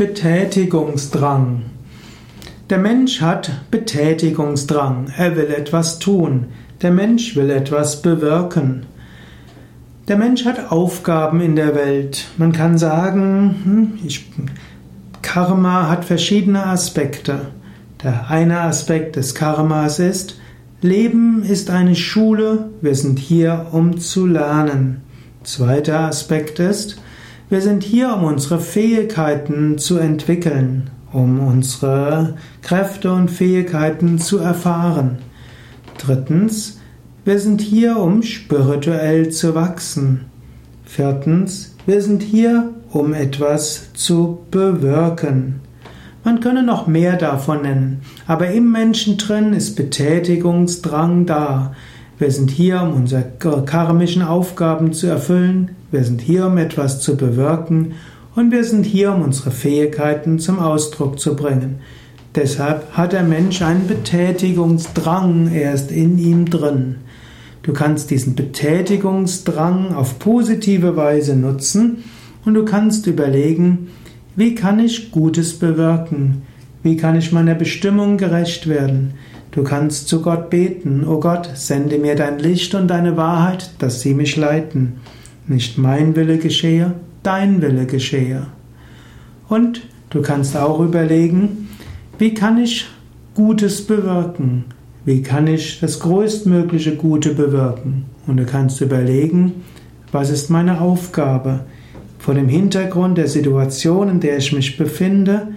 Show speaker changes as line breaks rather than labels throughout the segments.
Betätigungsdrang. Der Mensch hat Betätigungsdrang. Er will etwas tun. Der Mensch will etwas bewirken. Der Mensch hat Aufgaben in der Welt. Man kann sagen, hm, ich, Karma hat verschiedene Aspekte. Der eine Aspekt des Karmas ist, Leben ist eine Schule, wir sind hier, um zu lernen. Zweiter Aspekt ist, wir sind hier, um unsere Fähigkeiten zu entwickeln, um unsere Kräfte und Fähigkeiten zu erfahren. Drittens, wir sind hier, um spirituell zu wachsen. Viertens, wir sind hier, um etwas zu bewirken. Man könne noch mehr davon nennen, aber im Menschen drin ist Betätigungsdrang da. Wir sind hier, um unsere karmischen Aufgaben zu erfüllen. Wir sind hier, um etwas zu bewirken. Und wir sind hier, um unsere Fähigkeiten zum Ausdruck zu bringen. Deshalb hat der Mensch einen Betätigungsdrang erst in ihm drin. Du kannst diesen Betätigungsdrang auf positive Weise nutzen und du kannst überlegen, wie kann ich Gutes bewirken? Wie kann ich meiner Bestimmung gerecht werden? Du kannst zu Gott beten, O Gott, sende mir dein Licht und deine Wahrheit, dass sie mich leiten. Nicht mein Wille geschehe, dein Wille geschehe. Und du kannst auch überlegen, wie kann ich Gutes bewirken? Wie kann ich das größtmögliche Gute bewirken? Und du kannst überlegen, was ist meine Aufgabe? Vor dem Hintergrund der Situation, in der ich mich befinde,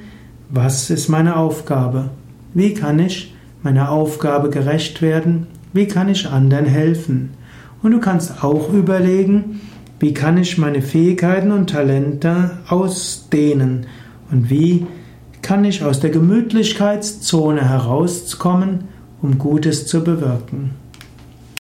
was ist meine Aufgabe? Wie kann ich meiner Aufgabe gerecht werden? Wie kann ich anderen helfen? Und du kannst auch überlegen, wie kann ich meine Fähigkeiten und Talente ausdehnen? Und wie kann ich aus der Gemütlichkeitszone herauskommen, um Gutes zu bewirken?